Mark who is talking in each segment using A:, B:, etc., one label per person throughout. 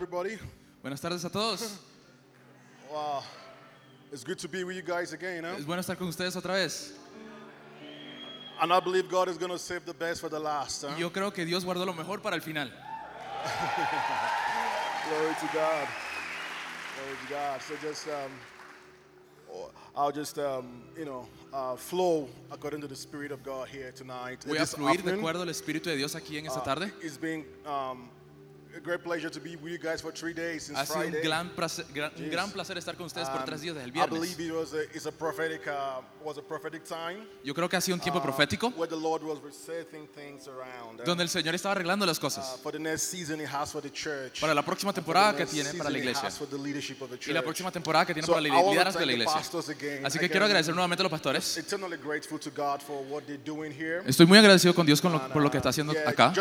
A: everybody.
B: Buenas tardes a todos.
A: Wow. It's good to be with you guys again. Huh?
B: Es bueno estar con ustedes otra vez.
A: And I believe God is going to save the best for the last. Huh?
B: Yo creo que Dios guardó lo mejor para el final.
A: Glory to God. Glory to God. So just, um, I'll just, um, you know, uh, flow according to the Spirit of God here tonight.
B: Voy a fluir de acuerdo al Espíritu de Dios aquí en esta
A: Uh,
B: tarde.
A: It's been um,
B: Ha sido un
A: Friday.
B: gran, placer, gran, un gran placer estar con ustedes por tres días desde el
A: I believe
B: viernes.
A: it was a, it's a prophetic, uh, was a prophetic time.
B: Yo creo que ha sido un tiempo
A: uh,
B: profético
A: where the Lord was resetting things around.
B: donde el Señor estaba arreglando las
A: Uh,
B: cosas
A: for the next season, He has for the church.
B: para la próxima temporada que tiene para la iglesia
A: has for the leadership of the
B: y la próxima temporada que tiene para el liderazgo de la iglesia. Así que quiero agradecer nuevamente a los pastores. Estoy muy agradecido con Dios con lo- por lo que
A: uh,
B: está haciendo acá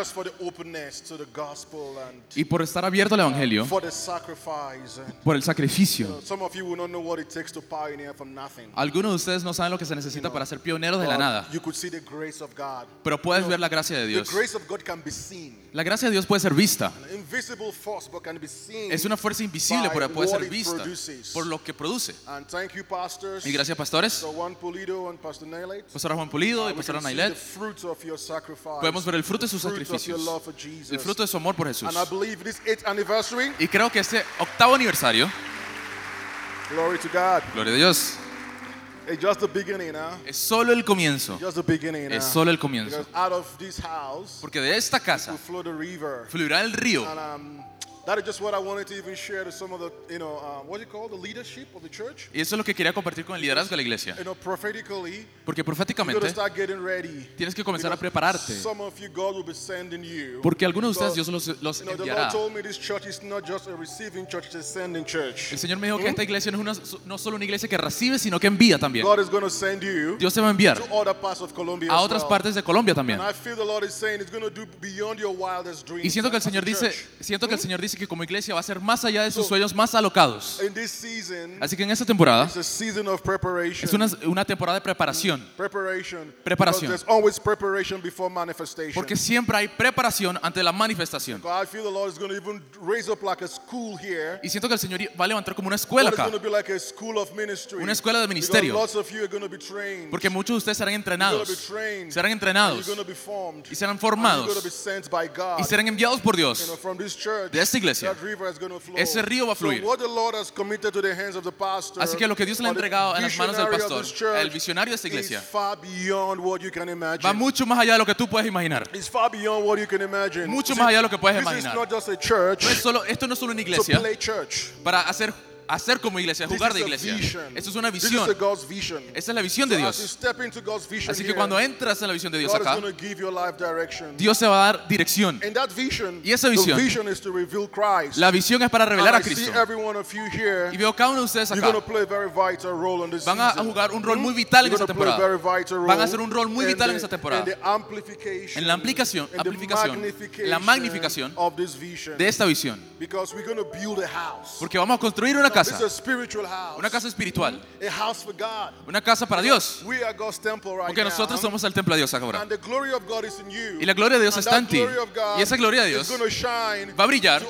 B: Y por estar abierto al Evangelio,
A: for the sacrifice. And,
B: por el sacrificio.
A: some of you will not know what it takes to pioneer from nothing.
B: Algunos de ustedes no saben lo que se necesita para ser pioneros de la nada,
A: You could see the grace of God.
B: pero puedes ver la gracia de Dios.
A: grace of God can be seen.
B: La gracia de Dios puede ser vista. Es una fuerza invisible, pero puede ser vista por lo que produce. Y gracias, pastores,
A: Pastor
B: Juan Pulido y
A: can see
B: Nailet. Podemos ver el fruto de sus sacrificios, el fruto de su amor por Jesús.
A: And I believe this eighth anniversary,
B: Y creo que este octavo aniversario,
A: glory to God,
B: gloria a Dios,
A: it's just the beginning, huh?
B: es solo el comienzo.
A: Just the beginning.
B: Es solo el comienzo.
A: Because out of this house
B: Porque de esta
A: will
B: casa
A: flow the river.
B: fluirá el río.
A: And um, that is just what I wanted to even share to some of the, you know, uh, what do you call the leadership of the church?
B: Y eso es lo que quería compartir con el liderazgo de la iglesia.
A: You know, prophetically,
B: Porque proféticamente
A: start getting ready.
B: tienes que comenzar a
A: Because
B: prepararte.
A: Some of you, God will be sending you.
B: Porque algunos de ustedes Dios los, los
A: You know, the
B: enviará.
A: Lord told me this church is not just a receiving church, it's a sending church.
B: El Señor me dijo que esta iglesia no es una, no solo una iglesia que recibe, sino que envía también.
A: God is going to send you
B: Dios te va a enviar
A: to other parts of Colombia
B: a
A: as
B: otras
A: well.
B: partes de Colombia también.
A: And I feel the Lord is saying it's going to do beyond your wildest dreams.
B: Y siento que el
A: as a
B: Señor dice,
A: church.
B: siento que el Señor dice que como iglesia va a ser más allá de sus sueños más alocados. Así que en esta temporada es una, una temporada de preparación. Preparación. Porque siempre hay preparación ante la manifestación. Y siento que el Señor va a levantar como una escuela acá. Una escuela de ministerio. porque muchos de ustedes serán entrenados, serán entrenados y serán formados y serán enviados por Dios. de esta iglesia.
A: Flow.
B: Ese río va a fluir. Así que lo que Dios le ha entregado en las manos del pastor, el visionario de esta
A: is
B: iglesia,
A: far beyond what you can imagine.
B: va mucho más allá de lo que tú puedes imaginar.
A: It's far beyond what you can imagine.
B: Mucho más allá de lo que puedes imaginar.
A: is not just a church
B: No es solo, esto no es solo una iglesia para hacer, hacer como iglesia, jugar de iglesia. Esto es una visión. Esa es la visión de Dios. Así que cuando entras en la visión de Dios acá. Dios te va a dar dirección. Y esa visión. La visión es para revelar a Cristo. Y veo cada uno de ustedes acá. Van a jugar un rol muy vital en esta temporada. Van a hacer un rol muy vital en esta temporada. En la amplificación,
A: magnification
B: la magnificación de esta visión.
A: Because we're going to build a house.
B: Porque vamos a construir una casa,
A: a spiritual house.
B: una casa espiritual,
A: a house for God.
B: una casa para Dios.
A: We are God's temple right
B: Porque nosotros somos el templo de Dios ahora.
A: And the glory of God is in you.
B: Y la gloria de Dios está en ti. Y esa gloria de Dios va a brillar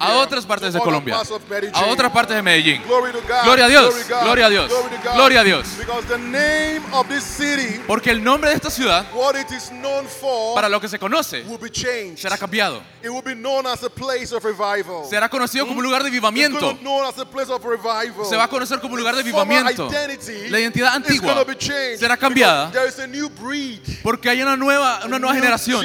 B: a otras partes de Colombia, a otras partes de Medellín. Gloria a Dios, gloria a Dios, gloria a Dios. Porque el nombre de esta ciudad, para lo que se conoce, será cambiado. Será conocido como un lugar de avivamiento.
A: Gonna be known as a place of revival.
B: Se va a conocer como un lugar de avivamiento. La identidad antigua será cambiada
A: There is a new breed,
B: porque hay una nueva, una nueva generación,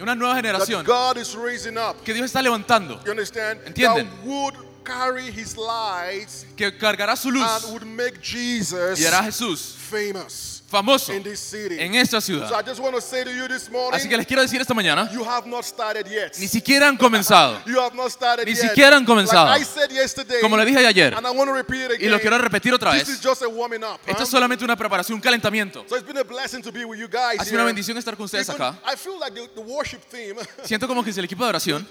B: una nueva generación
A: God is raising up.
B: que Dios está levantando,
A: You understand?
B: ¿Entienden?
A: That would carry his light
B: que cargará su luz
A: and would make Jesus
B: y hará a Jesús
A: famous
B: famoso
A: in this city.
B: en esta
A: So I
B: ciudad.
A: just want to say to you this morning,
B: Así que les quiero decir esta mañana,
A: you have not started yet.
B: ni siquiera han comenzado.
A: You have not started
B: Ni siquiera han comenzado.
A: Like I said yesterday,
B: Como le dije ayer,
A: and I want to repeat it
B: y lo quiero repetir otra
A: This is
B: vez,
A: just a warming up.
B: esto es solamente una preparación, un calentamiento.
A: So it's been a blessing to be with you guys
B: Ha sido una bendición estar con ustedes acá.
A: I feel like the, the worship theme,
B: Siento como que si el equipo de oración,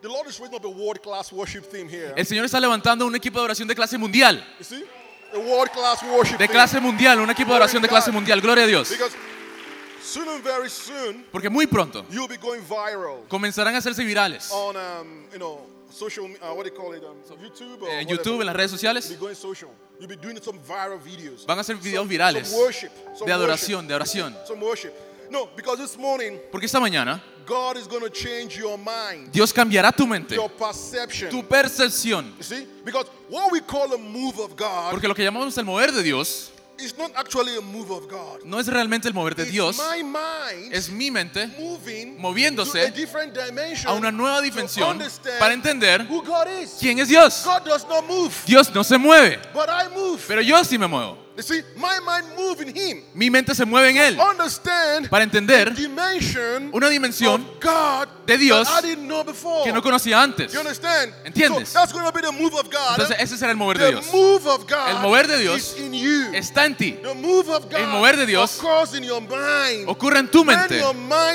A: the Lord is raising up a world class worship theme here.
B: el Señor está levantando un equipo de oración de clase mundial. De clase mundial, un equipo de oración de clase mundial. Gloria a Dios.
A: Because Soon and very soon,
B: Porque muy pronto
A: you'll be going viral
B: comenzarán a hacerse virales.
A: on, um, you know, social, uh, what do you call it, um, YouTube or
B: En
A: whatever.
B: YouTube, en las redes sociales,
A: be going social. You'll be doing some viral videos.
B: van a hacer videos virales de adoración, de oración.
A: No, because this morning,
B: Porque esta mañana
A: God is going to change your mind,
B: Dios cambiará tu mente,
A: your perception.
B: tu percepción.
A: You see? Because what we call a move of God
B: Porque lo que llamamos el mover de Dios
A: is not actually a move of God.
B: no es realmente el mover de
A: It's
B: Dios,
A: my mind
B: es mi mente
A: moving
B: moviéndose
A: to a different dimension
B: a una nueva
A: to
B: dimensión
A: understand
B: para entender
A: who God is.
B: quién es Dios.
A: God does not move,
B: Dios no se mueve,
A: but I move.
B: pero yo sí me muevo.
A: You see, my mind move in Him.
B: Mi mente se mueve en Él
A: Understand
B: para entender
A: dimension
B: una dimensión
A: of God
B: de Dios
A: that I didn't know before.
B: que no conocía antes.
A: You understand?
B: ¿Entiendes?
A: So that's going to be the move of God.
B: Entonces ese será el mover de Dios.
A: move of God
B: El mover de Dios
A: is in you.
B: Está en ti.
A: The move of God
B: El mover de Dios
A: occurs in your mind.
B: Ocurre en tu mente.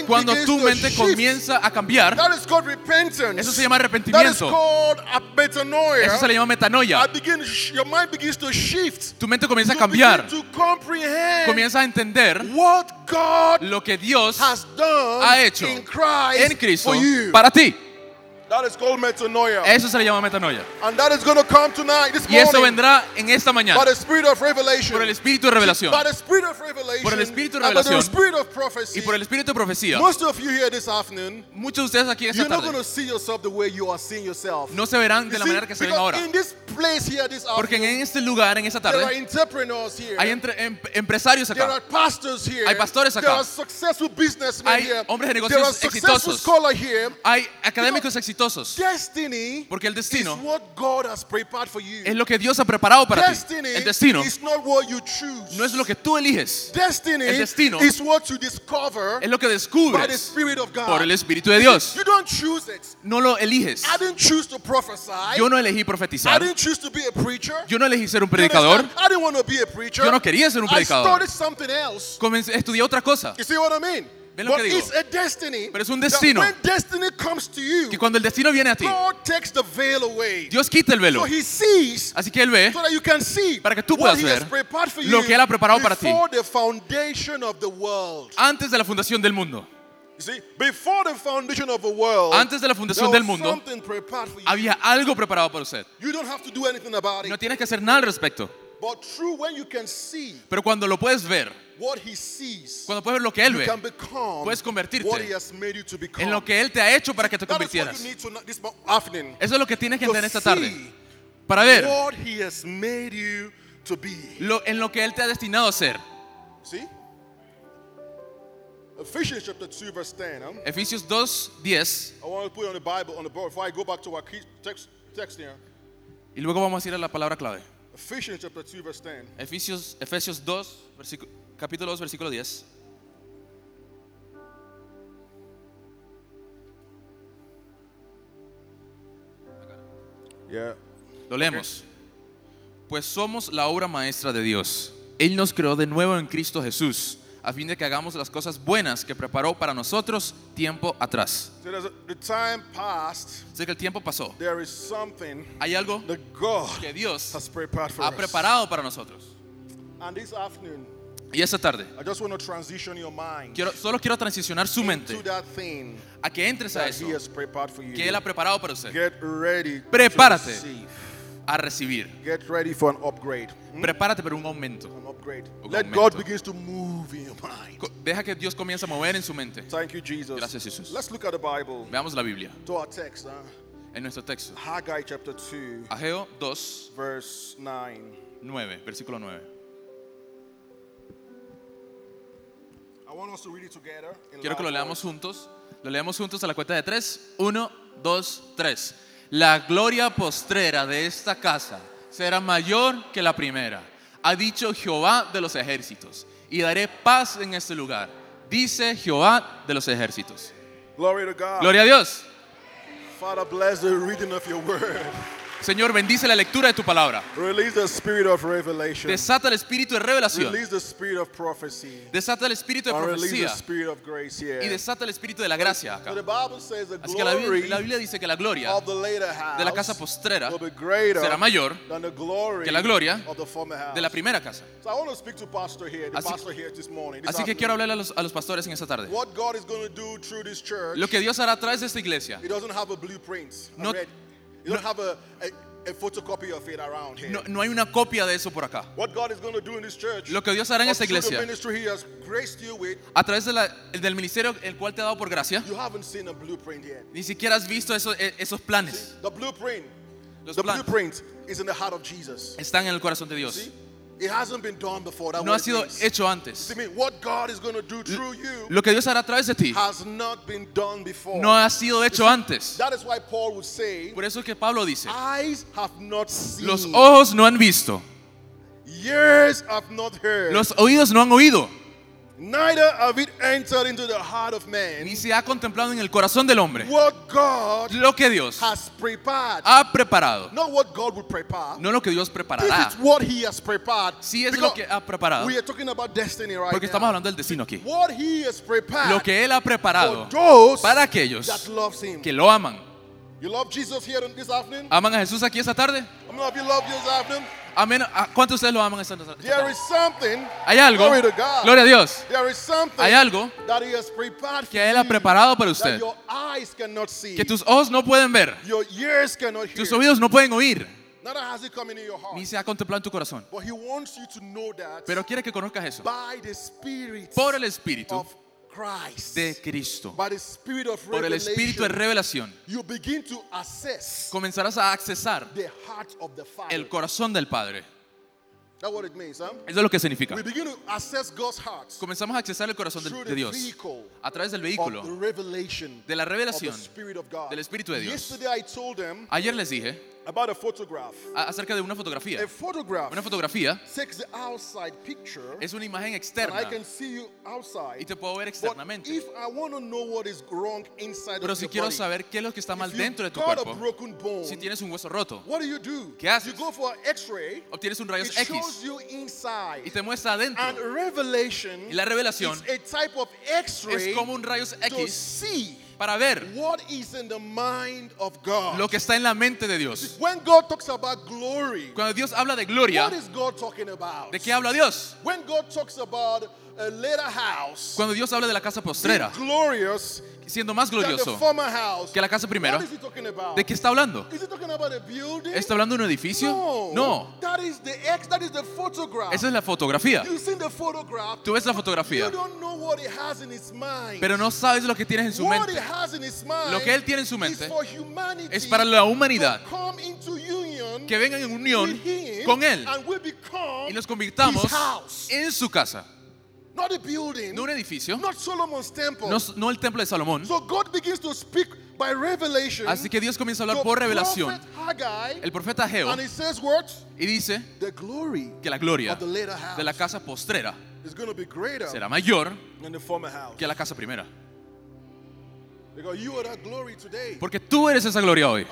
B: Cuando tu mente comienza a cambiar,
A: That is called repentance.
B: eso se llama
A: That is
B: arrepentimiento.
A: called a metanoia.
B: Eso se le llama metanoia. Tu mente comienza a cambiar. Comienza a entender lo que Dios ha hecho en Cristo
A: for you.
B: para ti.
A: That is called metanoia.
B: Eso se le llama metanoia.
A: and that is going to come tonight, this
B: Y eso
A: morning,
B: vendrá en esta
A: by
B: mañana
A: the spirit of revelation.
B: por el espíritu de revelación
A: By the spirit of revelation.
B: Por el espíritu de
A: and by the
B: revelación.
A: spirit of prophecy.
B: y por el espíritu de profecía.
A: Most of you here this afternoon,
B: Muchos de ustedes aquí esta
A: you're not going
B: tarde
A: to see yourself the way you are seeing yourself.
B: no se verán de
A: You
B: la
A: see,
B: manera que se ven ahora.
A: in this place here this
B: Porque
A: afternoon,
B: en este lugar, en esta
A: there are
B: tarde,
A: entrepreneurs here.
B: hay entre- em- empresarios
A: There are
B: acá.
A: pastors here.
B: Hay pastores
A: There
B: acá.
A: are successful businessmen
B: Hay
A: here.
B: hombres de
A: there
B: negocios
A: are successful
B: exitosos.
A: scholars here.
B: Hay académicos exitosos.
A: Destiny
B: Porque el
A: is
B: destino
A: what God has prepared for you.
B: es lo que Dios ha preparado para ti.
A: Destiny
B: El destino
A: is not what you choose.
B: no es lo que tú eliges,
A: Destiny
B: El destino
A: is what you discover
B: es lo que
A: by the
B: descubres
A: Spirit of God.
B: por el Espíritu de Dios.
A: You don't choose it.
B: No lo eliges.
A: I didn't choose to prophesy.
B: Yo no elegí
A: I
B: profetizar.
A: didn't choose to be a preacher.
B: Yo no elegí ser un predicador.
A: I didn't want to be a preacher.
B: Yo no quería ser un
A: I
B: predicador.
A: started something else.
B: Comencé, estudié otra cosa.
A: You see what I mean?
B: ¿Ven lo
A: But
B: que digo?
A: it's a destiny.
B: Pero es un
A: that
B: destino.
A: when destiny comes to you,
B: Que cuando el destino viene a ti,
A: God takes the veil away.
B: Dios quita el velo.
A: So he sees
B: Así que Él ve
A: so that you can see
B: Para que tú
A: what
B: puedas
A: he has
B: ver
A: prepared for
B: lo
A: you
B: que Él ha preparado para ti.
A: before the foundation of the world.
B: antes de la fundación del mundo.
A: You see, before the foundation of the world,
B: Antes de la
A: there
B: fundación
A: was
B: del mundo,
A: something prepared for you.
B: había algo preparado para usted.
A: You don't have to do anything about it.
B: No tienes que hacer nada al respecto.
A: But true, when you can see
B: Pero cuando lo puedes ver,
A: what he sees,
B: cuando puedes ver lo que Él
A: you
B: ve,
A: can become
B: puedes convertirte
A: what he has made you to become.
B: en lo que Él te ha hecho para que te
A: That is what
B: convirtieras.
A: you need to know this afternoon.
B: Eso es lo que tienes que entender esta tarde.
A: see
B: Para ver
A: what he has made you to be.
B: lo, en lo que Él te ha destinado a ser.
A: See? Ephesians chapter 2, verse 10. huh?
B: Efesios 2, 10.
A: I want to put it on the Bible on the board before I go back to our key text, text here.
B: Y luego vamos a ir a la palabra clave.
A: Ephesians chapter 2, verse 10.
B: Efesios, Efesios 2, versículo- capítulo 2, versículo 10.
A: Yeah.
B: Lo leemos. Pues somos la obra maestra de Dios. Él nos creó de nuevo en Cristo Jesús, a fin de que hagamos las cosas buenas que preparó para nosotros tiempo atrás.
A: So there's a, the time passed,
B: Sé que el tiempo pasó.
A: there is something
B: Hay algo
A: that God
B: que Dios
A: has prepared for
B: ha
A: us.
B: preparado para nosotros.
A: And this afternoon,
B: Y esta tarde,
A: I just want to transition your mind
B: quiero, solo quiero transicionar su mente a que entres a eso que Él ha preparado para usted.
A: Get ready
B: Prepárate. A recibir.
A: Get ready for an upgrade. Hmm?
B: Prepárate para un aumento.
A: An upgrade.
B: Un
A: Let
B: aumento.
A: God begins to move in your mind.
B: Deja que Dios comience a mover en su mente.
A: Thank you, Jesus.
B: Gracias, Jesús.
A: Let's look at the Bible.
B: Veamos la Biblia
A: To our text, huh?
B: en nuestro texto.
A: Haggai chapter 2,
B: Ageo 2,
A: verse 9.
B: 9, versículo 9.
A: I want us to read it together. in
B: Quiero que lo leamos
A: voice.
B: juntos. Lo leamos juntos a la cuenta de tres. Uno, dos, tres. La gloria postrera de esta casa será mayor que la primera. Ha dicho Jehová de los ejércitos. Y daré paz en este lugar. Dice Jehová de los ejércitos.
A: Glory to God.
B: Gloria a Dios.
A: Father, bless the reading of your word.
B: Señor, bendice la lectura de tu palabra.
A: Release the spirit of revelation.
B: Desata el espíritu de revelación.
A: Release the spirit of prophecy.
B: Desata el espíritu de
A: the
B: profecía.
A: spirit of grace
B: Y desata el espíritu de la gracia
A: So
B: acá.
A: the Bible says the
B: Así que la Biblia, la Biblia dice que la gloria
A: of the later house
B: de la casa postrera
A: will be greater
B: será mayor
A: than the glory
B: que la gloria
A: of the former house.
B: de la primera casa.
A: So I want to speak to pastor here, the
B: Así-
A: pastor here this morning. this
B: Así que quiero hablarle a los, a los pastores en esta tarde.
A: What God is going to do through this church,
B: Lo que Dios hará a través de esta iglesia.
A: He doesn't have a blueprint.
B: No-.
A: You don't have a, a, a photocopy of it around here.
B: No, no hay una copia de eso por acá.
A: What God is going to do in this church,
B: Lo que Dios hará en esta iglesia,
A: ministry He has graced you with,
B: a través de la- del ministerio el cual te ha dado por gracia,
A: you haven't seen a blueprint yet.
B: ni siquiera has visto esos, eh, esos planes.
A: The blueprint,
B: Los
A: the
B: planes
A: blueprint is in the heart of Jesus.
B: están en el corazón de Dios.
A: See? It hasn't been done before. That's
B: No
A: what
B: ha sido hecho antes.
A: See, I mean, what God is going to do through you
B: Lo que Dios hará a través de ti
A: has not been done before.
B: no ha sido hecho antes.
A: That is why Paul would say,
B: Por eso es que Pablo dice,
A: eyes have not seen,
B: los ojos no han visto,
A: ears have not heard,
B: los oídos no han oído,
A: neither have it entered into the heart of man
B: ni se ha contemplado en el corazón del hombre
A: what God
B: lo que Dios
A: has prepared.
B: ha preparado.
A: Not what God would prepare.
B: No lo que Dios
A: This
B: preparará.
A: is what He has prepared.
B: Sí es
A: Because
B: lo que ha preparado.
A: we are talking about destiny right
B: Porque estamos hablando del destino aquí.
A: What He has prepared
B: Lo que Él ha
A: for
B: preparado
A: those
B: para aquellos
A: that loves Him.
B: que lo aman.
A: You love Jesus here this afternoon?
B: ¿Aman a Jesús aquí esta tarde?
A: How many of you love Jesus this afternoon?
B: Amén. ¿A ¿Cuántos de ustedes lo aman esta
A: There is something.
B: Hay algo,
A: Glory to God.
B: gloria a Dios,
A: There is something
B: hay algo
A: that He has prepared
B: que Él ha preparado para
A: that
B: usted,
A: your eyes cannot see,
B: que tus ojos no pueden ver,
A: your ears cannot hear.
B: tus oídos no pueden oír,
A: Neither has it come into your heart.
B: ni se ha contemplado en tu corazón.
A: But He wants you to know that
B: Pero quiere que conozcas eso
A: by the
B: por el Espíritu
A: of Christ,
B: de Cristo,
A: by the Spirit of
B: por el Espíritu de revelación.
A: you begin to assess
B: Comenzarás a accesar
A: the heart of the Father.
B: el corazón del Padre.
A: That's what it means, huh?
B: Eso es lo que significa.
A: We begin to assess God's heart
B: Comenzamos a accesar el corazón de, Dios a través del
A: of the
B: vehículo
A: revelation
B: de la
A: of the
B: revelación
A: Spirit of God.
B: del Espíritu de Dios.
A: Yesterday I told them
B: Ayer les dije
A: about a photograph.
B: a- acerca de una fotografía.
A: A photograph
B: Una fotografía
A: takes the outside picture
B: es una imagen
A: and I
B: externa
A: can see you
B: y
A: outside.
B: te puedo ver
A: But
B: externamente.
A: if I want to know what is wrong inside
B: Pero
A: of
B: si
A: your
B: quiero
A: body,
B: saber qué es lo que está mal
A: if
B: dentro de
A: you've
B: tu
A: got a
B: cuerpo,
A: broken bone,
B: si tienes un hueso roto,
A: what do you do?
B: ¿Qué haces?
A: You go for an X-ray.
B: obtienes un
A: It
B: rayos
A: shows
B: X
A: you inside.
B: y te muestra
A: And
B: adentro.
A: revelation
B: Y la revelación
A: is a type of X-ray
B: es como un rayos
A: to
B: X
A: see
B: para ver
A: what is in the mind of God.
B: lo que está en la mente de Dios.
A: When God talks about glory,
B: Cuando Dios habla de gloria,
A: what is God talking about?
B: ¿de qué habla Dios?
A: When God talks about a later house,
B: Cuando Dios habla de la casa postrera,
A: glorious
B: siendo más glorioso que la casa primera? ¿de qué está hablando? ¿Está hablando de un edificio?
A: No.
B: Esa es la fotografía. Tú ves la fotografía, pero no sabes lo que tienes en su mente. Lo que él tiene en su mente es para la humanidad que vengan en unión con Él y nos convirtamos en su casa.
A: Not a building,
B: No un edificio,
A: not Solomon's temple.
B: no, no el templo de Salomón.
A: So God begins to speak by revelation.
B: Así que Dios comienza a hablar por revelación.
A: Haggai,
B: El profeta Geo
A: and he says what?
B: y dice
A: The glory
B: que la gloria
A: of the later house
B: de la casa postrera
A: is going to be greater
B: será mayor
A: than the former house.
B: que la casa primera.
A: Because you are that glory today.
B: Porque tú eres esa gloria hoy.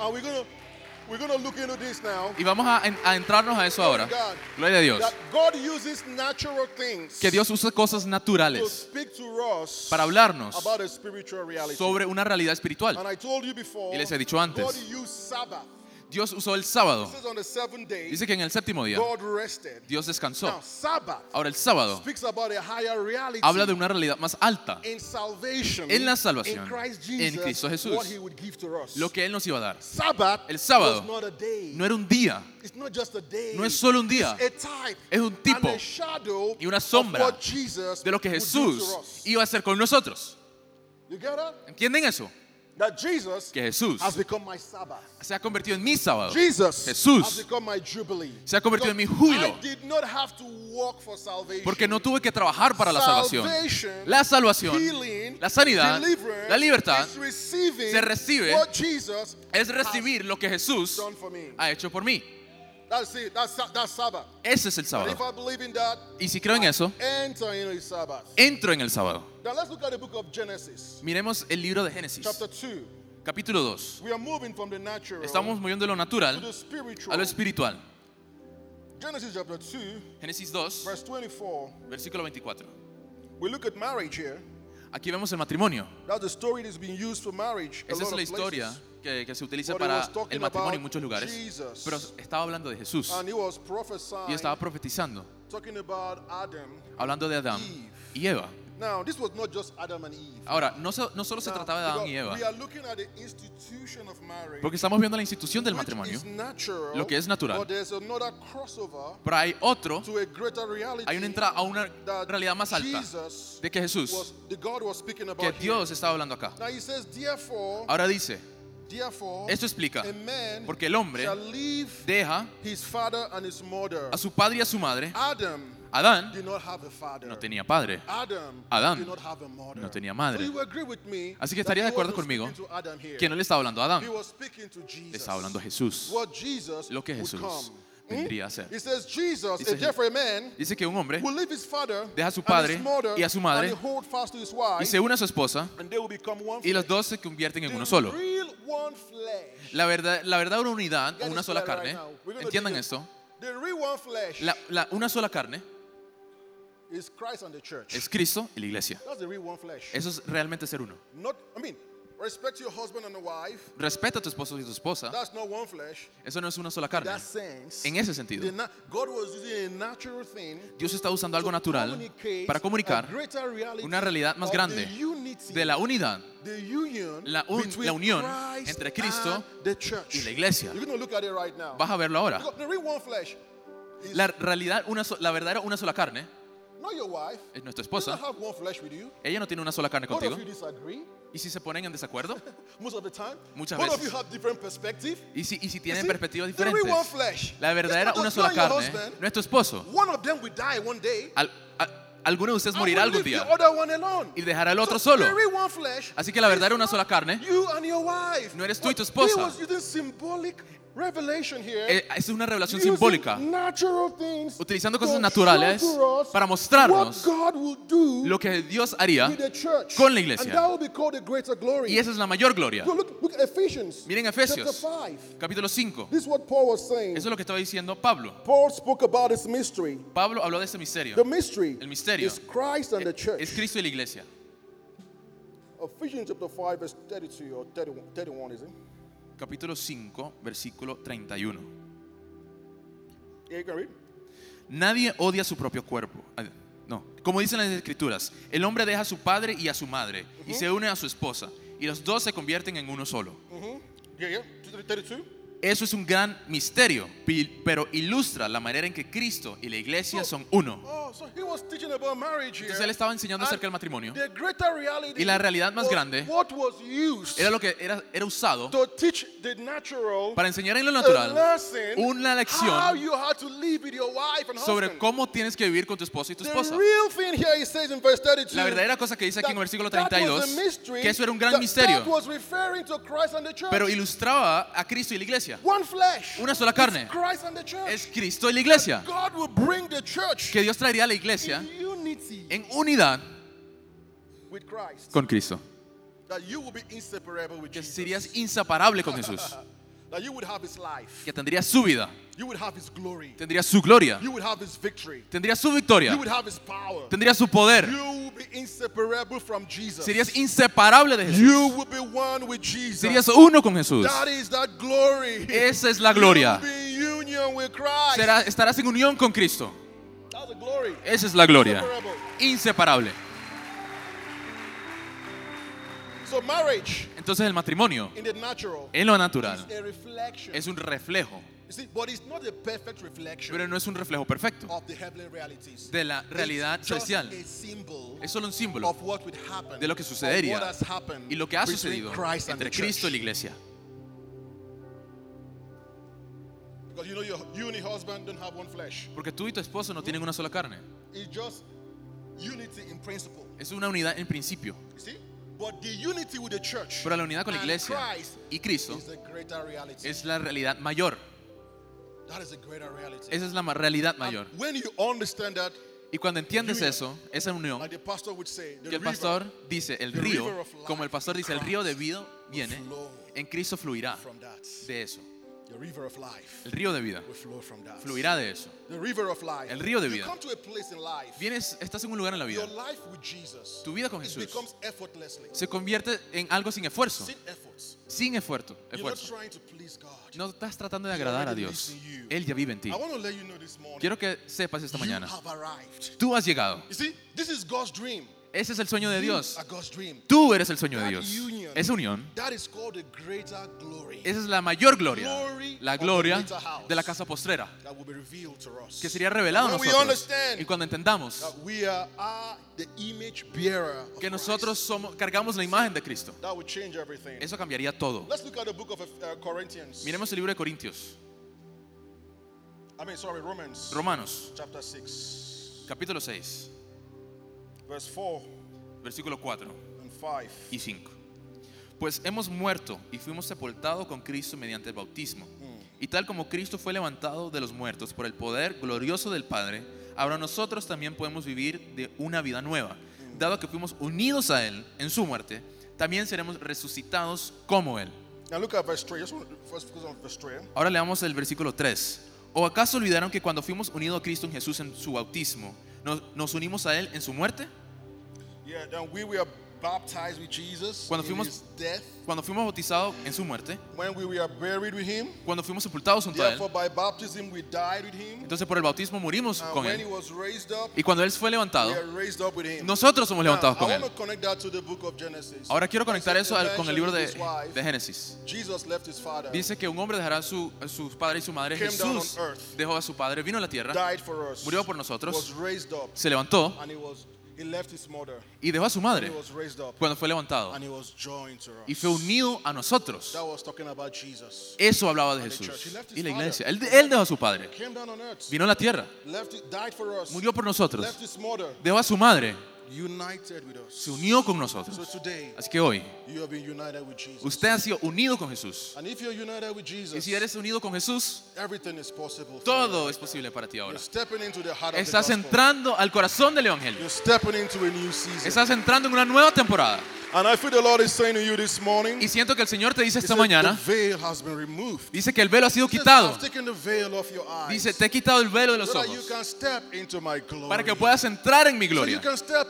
A: We're going to look into this now.
B: Y vamos a, en- a entrarnos a eso ahora.
A: God.
B: Gloria a Dios.
A: That God uses natural things
B: Que Dios usa cosas
A: to
B: naturales
A: speak to us
B: para hablarnos
A: about a spiritual reality.
B: sobre una realidad espiritual.
A: and I told you before,
B: Y les he dicho antes.
A: God used Sabbath.
B: Dios usó el sábado. Dice que en el séptimo día. Dios descansó. Ahora el sábado habla de una realidad más alta. En la salvación, en Cristo Jesús. Lo que Él nos iba a dar. El sábado. No era un día, no es solo un día, es un tipo y una sombra de lo que Jesús iba a hacer con nosotros. ¿Entienden eso?
A: That Jesus
B: Que Jesús
A: has become my Sabbath.
B: se ha convertido en mi sábado.
A: Jesus
B: Jesús
A: has become my jubilee.
B: se ha convertido en mi
A: Because
B: júbilo.
A: I did not have to work for salvation.
B: Porque no tuve que trabajar para la salvación. La salvación,
A: healing,
B: la sanidad, la libertad
A: is receiving
B: se recibe,
A: what Jesus
B: es recibir lo que Jesús
A: has done for me.
B: ha hecho por mí.
A: That's it. That's, that's Sabbath.
B: Ese es el sábado.
A: if I believe in that,
B: Y si creo en eso,
A: enter into his Sabbath.
B: entro en el sábado.
A: Now let's look at the book of Genesis,
B: Miremos el libro de Génesis,
A: chapter 2.
B: Capítulo 2.
A: We are moving from the natural
B: Estamos moviendo de lo
A: to
B: natural
A: the
B: a
A: spiritual.
B: lo espiritual.
A: Genesis chapter 2,
B: Génesis 2,
A: verse 24.
B: versículo 24. Aquí vemos el matrimonio.
A: That's the story that's being used for marriage. a
B: Esa es la historia que, que se utiliza para el matrimonio en muchos lugares. Pero estaba hablando de Jesús
A: And he was prophesying,
B: y estaba profetizando,
A: talking about Adam.
B: hablando de Adán y Eva.
A: Now, this was not just Adam and Eve.
B: Ahora, no, so- no solo se
A: Now,
B: trataba de Adán y
A: because
B: Eva,
A: We are looking at the institution of marriage.
B: porque estamos viendo la institución del
A: which
B: matrimonio,
A: is natural,
B: lo que es natural.
A: But there's another crossover
B: pero hay otro,
A: to a greater reality.
B: hay una entrada a una
A: that
B: realidad más alta
A: Jesus
B: de que Jesús,
A: was, the God was speaking about
B: que
A: here.
B: Dios estaba hablando acá.
A: Now he says, therefore,
B: Ahora dice,
A: therefore,
B: esto explica,
A: a man
B: porque el hombre
A: shall leave
B: deja
A: his father and his mother.
B: a su padre y a su madre.
A: Adam
B: Adán no tenía padre, Adán no tenía madre. Así que estaría de acuerdo conmigo que no le estaba hablando a Adán, le estaba hablando a Jesús. Lo que Jesús vendría a
A: Jesus,
B: Dice- que un hombre deja a su padre y a su madre y se une a su esposa y los dos se convierten en uno solo. La verdad, la verdad una unidad una sola carne, entiendan esto, la, la- una sola carne
A: is Christ and the church.
B: es Cristo y la iglesia.
A: That's the real one flesh.
B: Eso es realmente ser uno.
A: Not, I mean, respect your husband and the wife.
B: Respeta a tu esposo y tu esposa,
A: That's not one flesh.
B: eso no es una sola
A: In
B: carne.
A: that sense,
B: En ese sentido,
A: the na- God was using a natural thing
B: Dios está usando algo natural para comunicar una realidad más grande de la unidad
A: the union
B: la un-
A: between
B: la unión
A: Christ
B: entre Cristo
A: and the church.
B: y la iglesia.
A: You're going to look at it right now.
B: Vas a verlo ahora.
A: Because the real one flesh is
B: La realidad, una so- la verdadera una sola carne
A: not your wife.
B: es nuestra esposa.
A: have one flesh with you.
B: Ella no tiene una sola carne
A: Both
B: contigo.
A: of you disagree
B: ¿Y si se ponen en desacuerdo?
A: most of the time.
B: Muchas
A: Both of
B: veces.
A: you have different perspective.
B: ¿Y si, y si tienen perspectivas
A: real one
B: diferentes?
A: flesh.
B: La verdadera una sola carne
A: husband.
B: no es tu esposo.
A: One of them will die one day.
B: Al- a- alguno de ustedes morirá algún día
A: the other one alone.
B: y dejará al otro
A: So,
B: solo. Así que la verdadera
A: is
B: una sola carne
A: You and your wife.
B: No eres tú y tu esposa. Eh, es una revelación simbólica, utilizando cosas naturales para mostrarnos lo que Dios haría con la iglesia. Y esa es la mayor gloria.
A: So look, look at Ephesians.
B: Miren Efesios.
A: Chapter 5.
B: Capítulo 5.
A: This is what Paul was saying.
B: Eso es lo que estaba diciendo Pablo.
A: Paul spoke about this mystery.
B: Pablo habló de este misterio.
A: The mystery
B: El misterio
A: is Christ and the church.
B: Es Cristo y la iglesia.
A: Ephesians chapter 5, verse 32 or 31, 31 is it?
B: Capítulo 5, versículo 31.
A: Yeah, you can read.
B: Nadie odia su propio cuerpo. No, como dicen las escrituras, el hombre deja a su padre y a su madre y se une a su esposa y los dos se convierten en uno solo.
A: Yeah, yeah. 32.
B: Eso es un gran misterio, pero ilustra la manera en que Cristo y la iglesia son uno.
A: Oh.
B: Entonces él estaba enseñando acerca del matrimonio. Y la realidad más grande Era lo que era, era usado para enseñar en lo natural una lección sobre cómo tienes que vivir con tu esposo y tu esposa.
A: real thing here he says in verse 32
B: La verdadera cosa que dice aquí en el versículo
A: that- that was
B: 32,
A: a mystery,
B: que eso era un gran misterio. pero ilustraba a Cristo y la iglesia.
A: One flesh.
B: Una sola carne.
A: It's Christ and the church.
B: Es Cristo y la iglesia.
A: God will bring the church
B: Que Dios traería a la iglesia en unidad con Cristo.
A: That you will be inseparable with
B: Que serías inseparable con Jesús.
A: That you would have his life.
B: Que tendrías su vida,
A: You would have his glory.
B: tendrías su gloria,
A: You would have his victory.
B: tendrías su victoria,
A: You would have his power.
B: tendrías su poder.
A: You will be inseparable from Jesus.
B: Serías inseparable de
A: You
B: Jesús.
A: will be one with Jesus.
B: Serías uno con Jesús.
A: That is that glory.
B: Esa es la gloria.
A: You will be in union with Christ.
B: Será- estarás en unión con Cristo.
A: That's the glory.
B: Esa es la gloria.
A: Inseparable.
B: Inseparable.
A: So marriage
B: Entonces el matrimonio, en lo natural, es un reflejo, pero no es un reflejo perfecto de la realidad celestial. Es solo un símbolo de lo que sucedería y lo que ha sucedido entre Cristo y la iglesia.
A: Because you know, your, you and your husband don't have one flesh.
B: Porque tú y tu esposo no tienen una sola carne.
A: It's just unity in principle.
B: Es una unidad en principio.
A: You see? But the unity with the church
B: Pero la unidad con la iglesia y Cristo
A: is the greater reality.
B: es la realidad mayor.
A: that is a greater reality.
B: Esa es la realidad mayor.
A: when you understand that,
B: Y cuando entiendes
A: Union.
B: eso, esa unión,
A: like the pastor would say, the
B: que el pastor dice, el
A: the
B: río, como el pastor dice, el río de vida viene, en Cristo fluirá de eso.
A: The river of life
B: El río de vida fluirá de eso.
A: The river of life.
B: El río de vida. Vienes, estás en un lugar en la vida. Tu vida con Jesús se convierte en algo sin esfuerzo,
A: Sin
B: esfuerzo. No estás tratando de agradar a Dios. Él ya vive en ti. Quiero que sepas esta
A: you
B: mañana. Tú has llegado. Ese es el sueño de Dios. Tú eres el sueño de Dios. Esa unión, esa es la mayor gloria. La gloria de la casa postrera. Que sería revelado a nosotros. Y cuando entendamos
A: that we are, are the image bearer of
B: que nosotros somos, cargamos la imagen de Cristo,
A: that will change everything.
B: eso cambiaría todo.
A: Let's look at the book of uh, Corinthians.
B: Miremos el libro de Corintios,
A: I mean, sorry, Romans
B: Romanos,
A: chapter 6,
B: capítulo 6,
A: verse 4
B: versículo 4
A: and 5.
B: y 5. Pues hemos muerto y fuimos sepultados con Cristo mediante el bautismo. Y tal como Cristo fue levantado de los muertos por el poder glorioso del Padre, ahora nosotros también podemos vivir de una vida nueva. Dado que fuimos unidos a Él en su muerte, también seremos resucitados como Él.
A: Now look at verse 3. Just want to first focus on verse 3.
B: Ahora leamos el versículo 3. ¿O acaso olvidaron que cuando fuimos unidos a Cristo en Jesús en su bautismo, nos, nos unimos a Él en su muerte?
A: Yeah, then we were baptized with Jesus
B: Cuando
A: in
B: fuimos-
A: his death,
B: Cuando fuimos bautizados en su muerte,
A: when we were buried with him.
B: cuando fuimos sepultados junto a Él,
A: Therefore, by baptism, we died with him.
B: entonces por el bautismo murimos
A: And
B: con
A: when he
B: Él.
A: was raised up,
B: Y cuando Él fue levantado,
A: we are raised up with him.
B: nosotros somos
A: Now,
B: levantados con
A: I
B: Él.
A: want to connect that to the book of Genesis.
B: Ahora quiero conectar eso al- con el libro de,
A: His wife,
B: de Génesis.
A: Jesus left his father,
B: Dice que un hombre dejará a su, a su padre y su madre.
A: Came down
B: Jesús
A: on earth.
B: dejó a su padre, vino a la tierra,
A: died for us,
B: murió por nosotros,
A: was raised up,
B: se levantó
A: and he was he left his mother,
B: y dejó a su madre
A: he was raised up,
B: cuando fue levantado
A: and he was joined to us.
B: y fue unido a nosotros.
A: That was talking about Jesus.
B: Eso hablaba de
A: And the
B: Jesús
A: church. He left his
B: y la
A: father.
B: iglesia. Él, él dejó a su padre,
A: Came down on earth,
B: vino a la tierra,
A: left died for us,
B: murió por nosotros,
A: left his mother,
B: dejó a su madre,
A: united with us.
B: se unió con
A: So
B: nosotros.
A: today,
B: Así que hoy,
A: you have been united with Jesus.
B: usted ha sido unido con Jesús.
A: And if you're united with
B: Y
A: Jesus,
B: si eres unido con Jesús,
A: everything is possible. for
B: todo
A: you.
B: es posible para ti ahora.
A: You're stepping into the heart of the
B: Estás entrando al corazón del Evangelio.
A: You're stepping into a new season.
B: Estás entrando en una nueva temporada.
A: And I feel the Lord is saying to you this morning,
B: Y siento que el Señor te dice esta mañana,
A: the veil has been removed.
B: dice que el velo ha sido quitado.
A: I've taken the veil off your eyes.
B: Dice, te he quitado el velo de los ojos para que puedas entrar en mi gloria,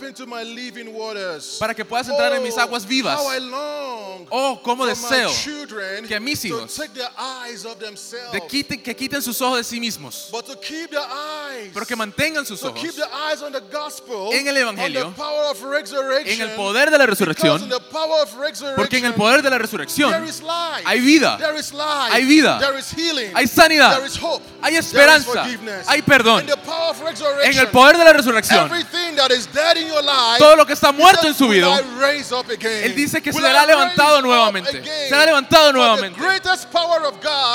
A: into my living waters.
B: para que puedas entrar en mis
A: Oh,
B: aguas vivas.
A: How I long
B: Oh, cómo deseo
A: my children
B: que mis
A: to
B: hijos
A: take their eyes
B: de quiten, que quiten sus ojos de sí mismos,
A: but to keep their eyes,
B: pero que mantengan sus
A: to
B: ojos
A: keep their eyes on the gospel,
B: en el Evangelio,
A: on the power of resurrection,
B: en el poder de la resurrección,
A: the power of resurrection,
B: porque en el poder de la
A: there
B: resurrección
A: is life,
B: hay vida,
A: there is life,
B: hay vida,
A: there is healing,
B: hay sanidad,
A: there is hope,
B: hay
A: there is
B: esperanza,
A: forgiveness.
B: hay perdón.
A: In the power of resurrection,
B: En el poder de la resurrección,
A: everything that is dead in
B: todo lo que está muerto en su
A: "Will
B: vida? Él dice que será levantado nuevamente.
A: again?"
B: Será levantado nuevamente.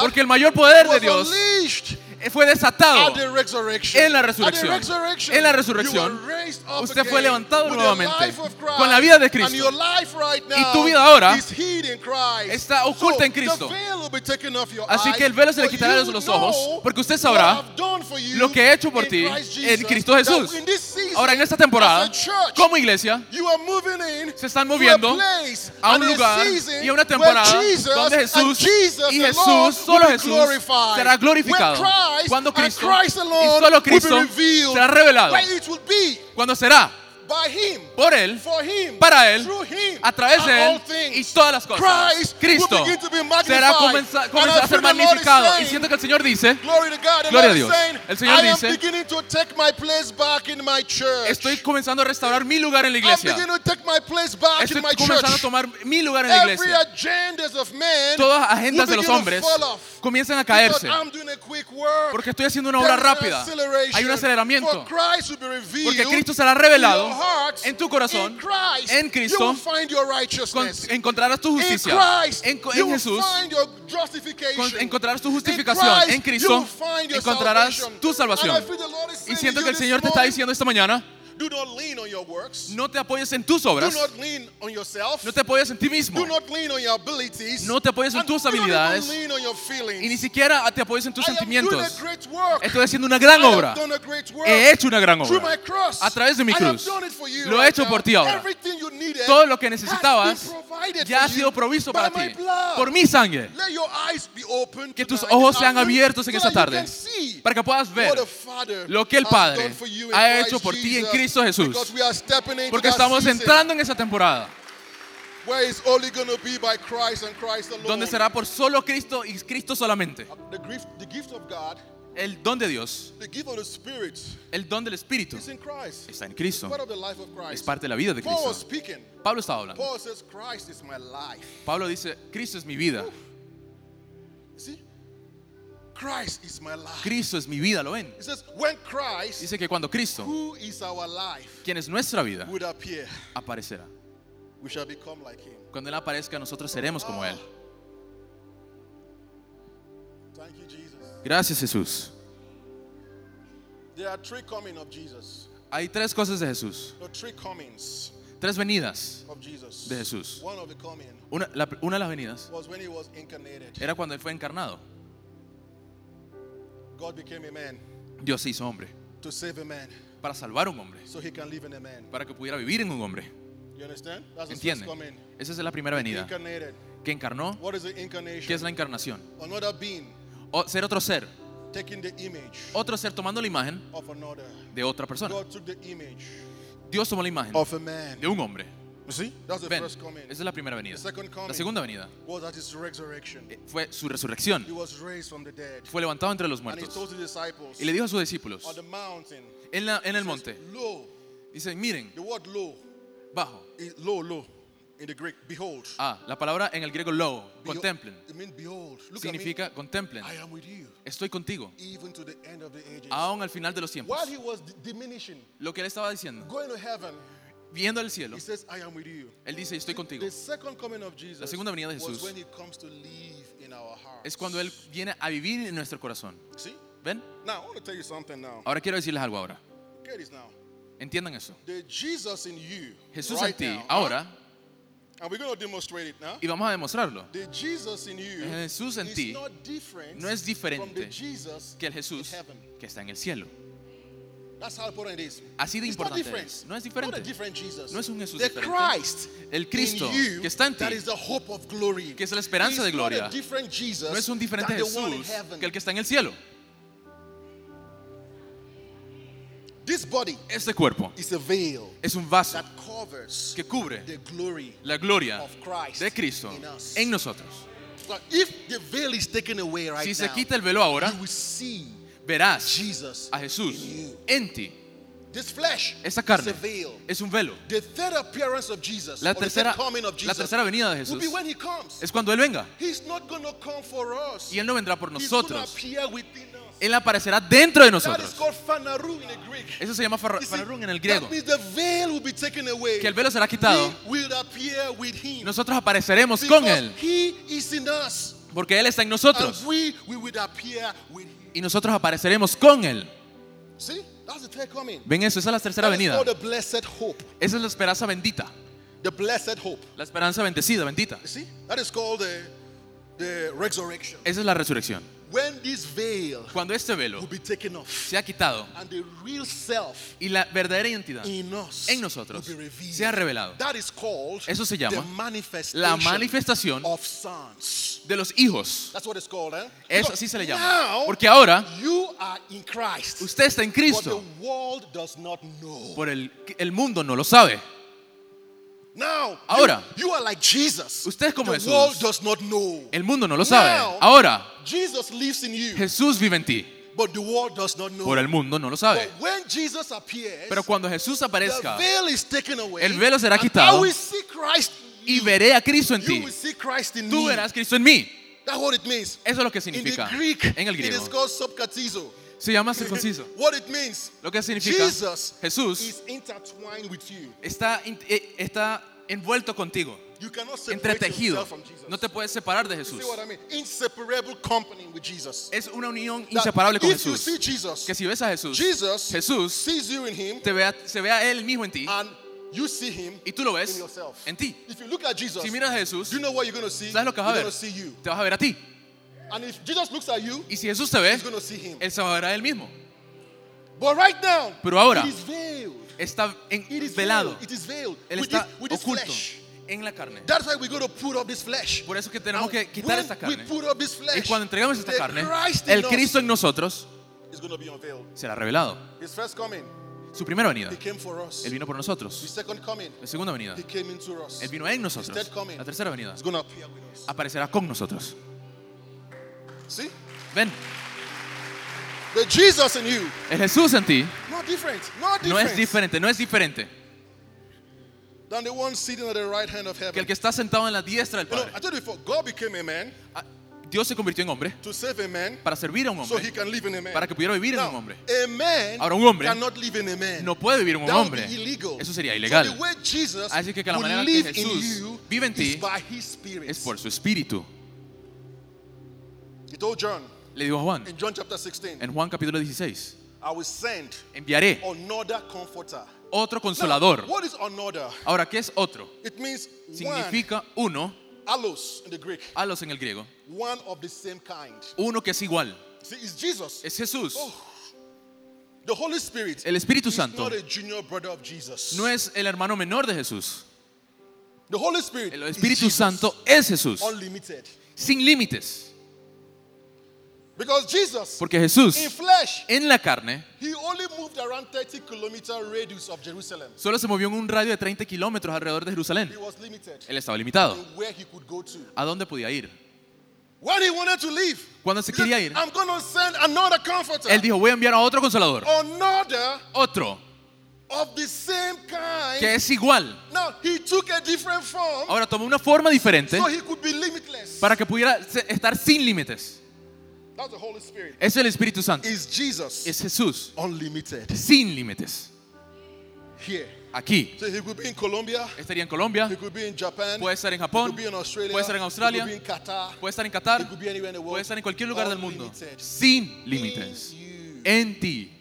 B: Porque el mayor poder de Dios fue desatado en la resurrección. En la resurrección, usted fue levantado nuevamente con la vida de
A: And
B: Cristo. Y tu vida ahora está oculta en Cristo. Así que el velo se le quitará de los ojos, porque usted sabrá lo que he hecho por ti en Cristo Jesús. Ahora en esta temporada, como iglesia, se están moviendo
A: a
B: un lugar y a una temporada donde Jesús y Jesús, solo Jesús, será glorificado.
A: Christ
B: Cuando
A: and
B: Cristo
A: Christ
B: y
A: alone
B: solo
A: will be
B: Cristo
A: revealed.
B: será revelado.
A: Where it will be
B: Cuando será
A: by Him,
B: por Él,
A: for Him,
B: para Él,
A: through Him,
B: a través de Él y todas las cosas.
A: Christ
B: Cristo
A: will to be
B: será comenza-
A: And
B: comenzará
A: I
B: a ser magnificado. Y
A: saying,
B: siento que el Señor dice, Gloria a Dios.
A: saying,
B: El Señor dice,
A: beginning to take my place back in my church.
B: estoy comenzando a restaurar mi lugar en la iglesia.
A: beginning to take my place back
B: Estoy
A: in my
B: comenzando a tomar mi lugar en la iglesia. Todas agendas de los hombres comienzan a caerse. Porque estoy haciendo una obra rápida. Hay un aceleramiento. Porque Cristo será revelado
A: hearts.
B: en tu corazón.
A: In Christ,
B: en Cristo.
A: you will find your
B: Con-
A: righteousness.
B: encontrarás tu
A: In
B: justicia.
A: Christ,
B: En,
A: you
B: en
A: will
B: Jesús
A: find your
B: con-
A: justification.
B: encontrarás tu
A: In
B: justificación.
A: Christ,
B: En
A: you
B: Cristo
A: will find your
B: encontrarás
A: salvation.
B: tu salvación.
A: And I feel the Lord is
B: Y siento
A: to
B: que el Señor te está diciendo esta mañana,
A: Do your works.
B: No te apoyes en tus
A: Do
B: obras.
A: not lean on yourself.
B: No te apoyes en ti mismo.
A: Do not lean on your abilities.
B: No te apoyes en tus
A: do
B: habilidades.
A: lean on your feelings.
B: Y ni siquiera te apoyes en tus
A: I am doing a
B: sentimientos.
A: great work.
B: Estoy haciendo una gran
A: I have
B: obra.
A: done a great work.
B: He hecho una gran
A: Through
B: obra.
A: my cross.
B: A través de mi
A: I have
B: cruz.
A: done it for you
B: Lo he hecho por ti ahora.
A: Everything you needed
B: Todo lo que necesitabas ya ha sido provisto para ti. Por mi sangre.
A: Let your eyes be open
B: Que tus ojos sean abiertos en esta tarde. Para que puedas ver lo que el Padre ha hecho por ti en. Cristo Jesús. Porque estamos entrando en esa temporada.
A: where it's only going to be by Christ and Christ alone.
B: Donde será por solo Cristo y Cristo solamente.
A: the gift, the gift of God,
B: El don de Dios,
A: the gift of the Spirit
B: el don del Espíritu,
A: is in Christ.
B: está en Cristo.
A: Part of the life of
B: Es parte de la vida de
A: Paul was
B: Cristo.
A: speaking.
B: Pablo estaba hablando.
A: Paul says, Christ is my life.
B: Pablo dice, Cristo es mi vida.
A: See? Christ is my life.
B: Cristo es mi vida, ¿lo ven?
A: Says, when Christ,
B: Dice que cuando Cristo,
A: who is our life,
B: quien es nuestra vida,
A: would appear,
B: aparecerá.
A: we shall become like him.
B: Cuando Él aparezca, nosotros seremos como Él.
A: Thank you, Jesus.
B: Gracias Jesús.
A: There are three coming of Jesus.
B: Hay tres cosas de Jesús.
A: No, three comings
B: Tres venidas
A: of Jesus.
B: de Jesús.
A: One of the coming
B: Una, la- una de las venidas
A: was when he was incarnated.
B: era cuando Él fue encarnado.
A: God became a man
B: Dios se hizo hombre
A: to save a man
B: para salvar a un hombre,
A: so he can live in a man.
B: para que pudiera vivir en un hombre.
A: You understand? That's the first
B: ¿Entiende?
A: coming.
B: Esa es la primera venida.
A: Incarnated.
B: Que encarnó,
A: What is the incarnation?
B: que es la encarnación.
A: Another being
B: O ser otro ser.
A: taking the image
B: Otro ser tomando la imagen
A: of another.
B: de otra persona.
A: God took the image
B: Dios tomó la imagen
A: of a man.
B: de un hombre.
A: That's the
B: Ven,
A: first coming.
B: esa es la primera venida.
A: The second coming
B: La segunda venida
A: was at his resurrection.
B: eh, fue su resurrección.
A: He was raised from the dead.
B: Fue levantado entre los
A: And he
B: muertos.
A: told his disciples
B: Y le dijo a sus discípulos
A: on the mountain,
B: en, la- en el
A: he says,
B: monte,
A: Lo,
B: dice, miren,
A: the word lo,
B: bajo.
A: is lo, lo, in the Greek, behold.
B: Ah, la palabra en el griego lo,
A: Behold-
B: contemplen.
A: It means behold. Look
B: Significa contemplen.
A: at me. I am with you,
B: Estoy contigo,
A: even to the end of the ages.
B: aún al final de los tiempos.
A: While he was d- diminishing,
B: Lo que él estaba diciendo,
A: going to heaven,
B: viendo el cielo,
A: he says, I am with you.
B: él dice, estoy contigo.
A: The second coming of Jesus
B: La segunda venida de
A: was
B: Jesús
A: when he comes to live in our hearts.
B: Es cuando él viene a vivir en nuestro corazón.
A: See?
B: ¿Ven?
A: Now, I want to tell you something now.
B: Ahora quiero decirles algo ahora.
A: Get this now.
B: Entiendan eso.
A: The Jesus in you,
B: Jesús
A: right
B: en ti,
A: now,
B: ahora,
A: and we're going to demonstrate it now.
B: y vamos a demostrarlo,
A: The Jesus in you
B: Jesús en ti no es
A: from the
B: diferente
A: Jesus
B: que el Jesús
A: in heaven.
B: que está en el cielo. Así de importante. No es diferente. No es un Jesús
A: the
B: diferente.
A: Christ
B: El Cristo
A: in you,
B: que está en ti,
A: that is the hope of glory.
B: que es la esperanza de gloria, no es un diferente Jesús que el que está en el cielo.
A: This body
B: Este cuerpo
A: is a veil
B: es un vaso
A: that covers
B: que cubre
A: the glory.
B: la gloria
A: of Christ
B: de Cristo
A: in us.
B: en nosotros.
A: But if the veil is taken away right
B: Si se quita el velo ahora, verás
A: Jesus
B: a Jesús en ti.
A: This flesh
B: Esa carne
A: a veil.
B: es un velo.
A: The third appearance of Jesus,
B: La tercera,
A: third coming of
B: la
A: Jesus,
B: tercera venida de
A: will be
B: Jesús
A: when he comes.
B: es cuando Él venga.
A: He's not going to come for us.
B: Y Él no vendrá por nosotros. Él aparecerá dentro de nosotros. Eso se llama fararún en el griego. Que el velo será quitado. Nosotros apareceremos con Él. Porque Él está en nosotros. Y nosotros apareceremos con Él.
A: See? That's the third coming.
B: Ven eso, esa es la tercera
A: That is
B: venida.
A: called the blessed hope.
B: Esa es la esperanza bendita.
A: The blessed hope.
B: La esperanza bendecida, bendita.
A: You see? That is called the, the resurrection.
B: Esa es la resurrección.
A: When this veil
B: Cuando este velo
A: will be taken off
B: se ha quitado
A: and the real self
B: y la verdadera identidad
A: in us
B: en nosotros
A: will be revealed.
B: se ha revelado.
A: That is called
B: Eso se llama
A: the manifestation
B: la manifestación
A: of sons.
B: de los hijos.
A: That's what it's called, eh?
B: Eso así se le llama.
A: now
B: Porque ahora
A: you are in Christ.
B: usted está en
A: But the
B: Cristo.
A: world does not know.
B: Por el, el mundo no lo sabe.
A: Now,
B: Ahora.
A: you, you are like Jesus.
B: Usted es como
A: the
B: Jesús.
A: world does not know.
B: El mundo no lo sabe.
A: Now-
B: Ahora
A: Jesus lives in you,
B: Jesús vive en ti.
A: but the world does not know.
B: Por el mundo no lo sabe.
A: But when Jesus appears,
B: Pero cuando Jesús
A: the
B: aparezca
A: veil is taken away.
B: El velo será
A: and
B: quitado.
A: I will see Christ in
B: y
A: you.
B: veré a Cristo en
A: You
B: ti,
A: will see Christ in
B: tú
A: me.
B: verás Cristo en mí.
A: That's what it means.
B: Eso es lo que
A: In the
B: significa
A: Greek,
B: en el
A: it is
B: griego.
A: called subcatizo.
B: Se llama circunciso.
A: What it means,
B: Lo que significa
A: Jesus
B: Jesús
A: is intertwined with you.
B: está, in- eh, está envuelto contigo.
A: You cannot separate
B: entretejido.
A: yourself from Jesus.
B: No te puedes separar de
A: You
B: Jesús.
A: see what I mean? Inseparable company with Jesus.
B: Es una unión inseparable con
A: if you
B: Jesús.
A: see Jesus,
B: Que si ves a Jesús,
A: Jesus
B: Jesús
A: sees you in him
B: te vea, se ve a Él mismo en ti
A: and you see him
B: y tú lo
A: in
B: ves
A: yourself.
B: en ti.
A: If you look at Jesus,
B: Si miras a Jesús,
A: you know what you're going to see?
B: ¿sabes lo que vas a ver?
A: see you.
B: Te vas a ver a ti.
A: And if Jesus looks at you,
B: Y si Jesús te ve,
A: he's going to see him.
B: Él se va a ver a Él mismo.
A: But right now,
B: Pero ahora,
A: it is veiled.
B: Está en-
A: It is
B: velado.
A: veiled. It is veiled
B: Él
A: with,
B: está
A: this,
B: oculto
A: flesh.
B: en la carne.
A: That's why to put up this flesh.
B: Por eso que tenemos
A: And
B: que quitar esta
A: we
B: carne.
A: put up this
B: Y cuando entregamos esta carne,
A: Christ
B: el Cristo en nosotros
A: is going to be unveiled.
B: será revelado.
A: His first coming,
B: Su primera venida,
A: he came for us.
B: Él vino por
A: His
B: nosotros.
A: second coming,
B: La segunda venida,
A: he came into us.
B: Él vino en nosotros. La tercera venida,
A: He's going to appear with us.
B: aparecerá con nosotros.
A: See?
B: Ven,
A: The Jesus in you,
B: el Jesús en ti
A: not different,
B: no
A: different
B: es diferente, no es diferente
A: than the one sitting at the right hand of
B: que
A: heaven.
B: el que está sentado en la diestra del
A: You know,
B: Padre.
A: I told you before, God became a man
B: Ah, Dios se convirtió en hombre
A: to save a man
B: para servir a un
A: so he
B: hombre,
A: can live in a man.
B: para que pudiera vivir en
A: Now,
B: un hombre.
A: a man
B: Ahora, un hombre
A: cannot live in a man.
B: No puede vivir en un
A: That
B: hombre. Eso sería
A: So
B: ilegal.
A: Jesus
B: Así que que la manera que Jesús vive en ti. Es por su espíritu.
A: He told John
B: Le dijo a Juan
A: in John chapter 16,
B: en Juan capítulo 16,
A: I will send
B: enviaré
A: another comforter.
B: otro
A: Now,
B: consolador.
A: what is another?
B: Ahora, ¿qué es otro?
A: It means
B: Significa uno,
A: allos in the Greek,
B: alos en el griego,
A: one of the same kind.
B: uno que es igual.
A: See, it's Jesus.
B: Es Jesús.
A: Oh, The Holy Spirit
B: El Espíritu
A: is
B: Santo
A: not a junior brother of Jesus.
B: no es el hermano menor de Jesús.
A: The Holy Spirit
B: El
A: is
B: Espíritu
A: Jesus,
B: Santo es Jesús,
A: unlimited.
B: sin límites.
A: Because Jesus,
B: Porque Jesús,
A: in flesh,
B: en la carne,
A: he only moved around 30 kilometer radius of Jerusalem.
B: solo se movió en un radio de 30 kilómetros alrededor de Jerusalén.
A: He was limited
B: Él estaba limitado.
A: where he could go to.
B: ¿A dónde podía ir?
A: When he wanted to leave,
B: Cuando se
A: he said,
B: quería ir,
A: I'm going to send another comforter.
B: él dijo, voy a enviar a otro consolador.
A: Another
B: Otro,
A: of the same kind.
B: que es igual.
A: Now, he took a different form
B: Ahora tomó una forma diferente
A: so he could be limitless.
B: para que pudiera estar sin límites.
A: That's the Holy Spirit.
B: Es el Espíritu Santo.
A: Is Jesus
B: Es Jesús,
A: unlimited
B: sin límites.
A: here?
B: Aquí.
A: So he could be in Colombia,
B: Estaría en Colombia,
A: he could be in Japan,
B: puede estar en
A: he
B: Japón,
A: could be in Australia,
B: puede estar en
A: he
B: Australia,
A: could be in Qatar,
B: puede estar en
A: he
B: Qatar,
A: could be anywhere in the world.
B: puede estar en cualquier lugar del mundo. Sin límites. En ti.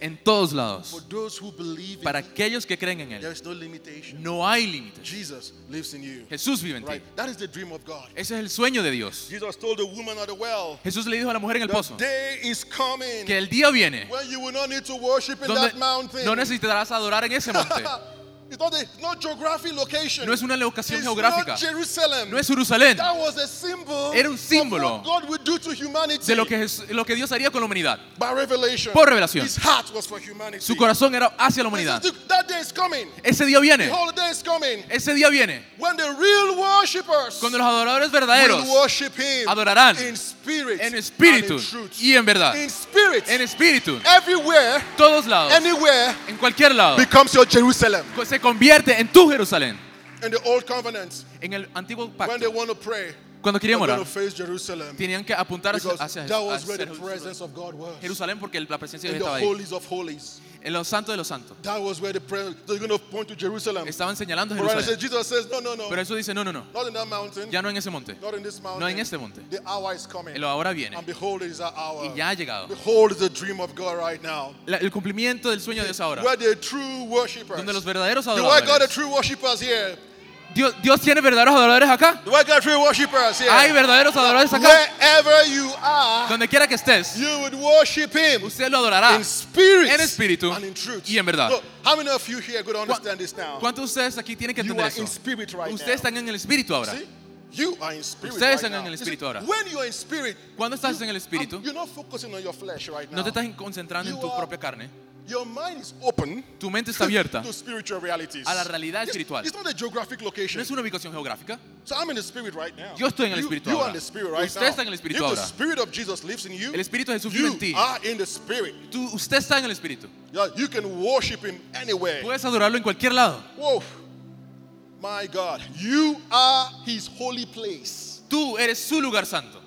B: En todos lados. Para aquellos que creen en Él,
A: no
B: hay límites.
A: Jesus lives in you.
B: Jesús vive en ti. Ese es el sueño de Dios.
A: Jesus told the woman at the well,
B: Jesús le dijo a la mujer en el pozo que el día viene
A: when you will not need to worship in
B: donde
A: that mountain.
B: no necesitarás adorar en ese monte. No es una locación geográfica. No es Jerusalén.
A: That was a symbol
B: Era un símbolo de lo que, Jes- lo que Dios haría con la humanidad. Por revelación. Su corazón era hacia la humanidad. Ese día viene.
A: The holiday is coming.
B: Ese día viene.
A: When the real worshippers
B: Cuando los adoradores verdaderos adorarán
A: in spirit
B: en espíritu y en verdad.
A: In spirit,
B: En espíritu.
A: everywhere,
B: Todos lados. En cualquier lado.
A: becomes your Jerusalem.
B: Se convierte en tu Jerusalén.
A: In the old covenant,
B: En el antiguo
A: when they
B: pacto.
A: want to pray,
B: Cuando querían orar, tenían que apuntar hacia, hacia, hacia Jerusalén. Jerusalén porque la presencia de Dios estaba ahí. En los santos de los santos.
A: That was where the presence, they're going to point to Jerusalem.
B: Estaban señalando
A: But
B: Jerusalén.
A: said, Jesus says, no, no, no.
B: Pero eso dice, no, no, no.
A: Not in that mountain.
B: Ya no en ese monte.
A: Not in this mountain.
B: No en este monte.
A: The hour is coming.
B: El ahora viene.
A: And behold, it is our hour.
B: Y ya ha llegado.
A: Behold, the dream of God right now.
B: La- el cumplimiento del sueño de Dios ahora.
A: Where the true worshippers.
B: Donde los verdaderos
A: Do I got the
B: adoradores.
A: true worshippers here?
B: Dios, Dios tiene verdaderos adoradores acá.
A: Do I got true worshippers here?
B: Hay verdaderos adoradores acá.
A: Wherever you are,
B: Donde quiera que estés,
A: you would worship Him
B: usted lo adorará.
A: in spirit,
B: en espíritu
A: and in truth.
B: y en verdad.
A: So, how many of you here could understand this now?
B: ¿Cuántos de ustedes aquí tienen que
A: You
B: entender eso?
A: right
B: Ustedes están en el espíritu ahora.
A: See? You are in spirit
B: Ustedes
A: right
B: están
A: now.
B: en el
A: You
B: espíritu ahora.
A: When you are in spirit,
B: Cuando estás en el espíritu,
A: you're not focusing on your flesh right now.
B: no te estás concentrando en tu
A: You
B: propia carne.
A: Your mind is open
B: Tu mente está abierta
A: to spiritual realities.
B: a la realidad
A: It's-
B: espiritual.
A: It's not a geographic
B: No
A: location.
B: es una ubicación geográfica.
A: So I'm in the spirit right now.
B: Yo estoy en el
A: You-
B: espíritu
A: you
B: ahora.
A: are in the spirit right
B: Usted
A: now.
B: está en el espíritu
A: If the
B: ahora.
A: spirit of Jesus lives in you,
B: El espíritu de Jesús vive en
A: you
B: ti.
A: are in the spirit.
B: Tú, usted está en el espíritu.
A: Yeah, You can worship him anywhere.
B: Puedes adorarlo en cualquier lado.
A: Whoa. My God. You are his holy place.
B: Tú eres su lugar santo.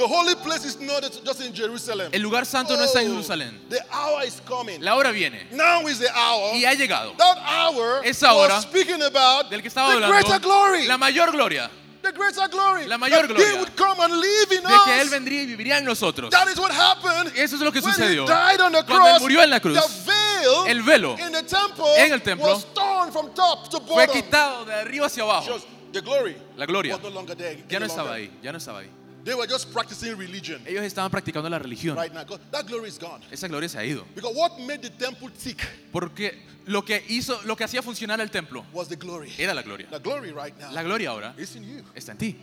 A: The holy place is not just in Jerusalem.
B: El lugar santo no está en
A: Oh,
B: Jerusalén.
A: The hour is coming.
B: La hora viene
A: Now is the hour.
B: y ha llegado.
A: That hour
B: Esa hora
A: was speaking about
B: Del que estaba
A: the greater
B: hablando,
A: glory.
B: la mayor gloria,
A: the greater glory.
B: la mayor
A: that
B: gloria.
A: He would come and live in
B: de que Él vendría y viviría en nosotros.
A: That is what happened.
B: Eso es lo que
A: when
B: sucedió.
A: He died on the
B: Cuando Él murió en la cruz,
A: the veil
B: el velo
A: in the temple,
B: en el templo
A: was torn from top to
B: Fue
A: bottom.
B: quitado de arriba hacia abajo.
A: Just the glory
B: La gloria
A: was no longer there.
B: ya no estaba ahí, ya no estaba ahí.
A: They were just practicing religion
B: Ellos estaban practicando la religión.
A: right now. God, That glory is gone.
B: Esa gloria se ha ido.
A: Because what made the temple tick
B: Porque lo que hizo, lo que hacía funcionar el templo
A: was the glory.
B: era la gloria.
A: The glory right now
B: La gloria ahora
A: is in you.
B: está en ti.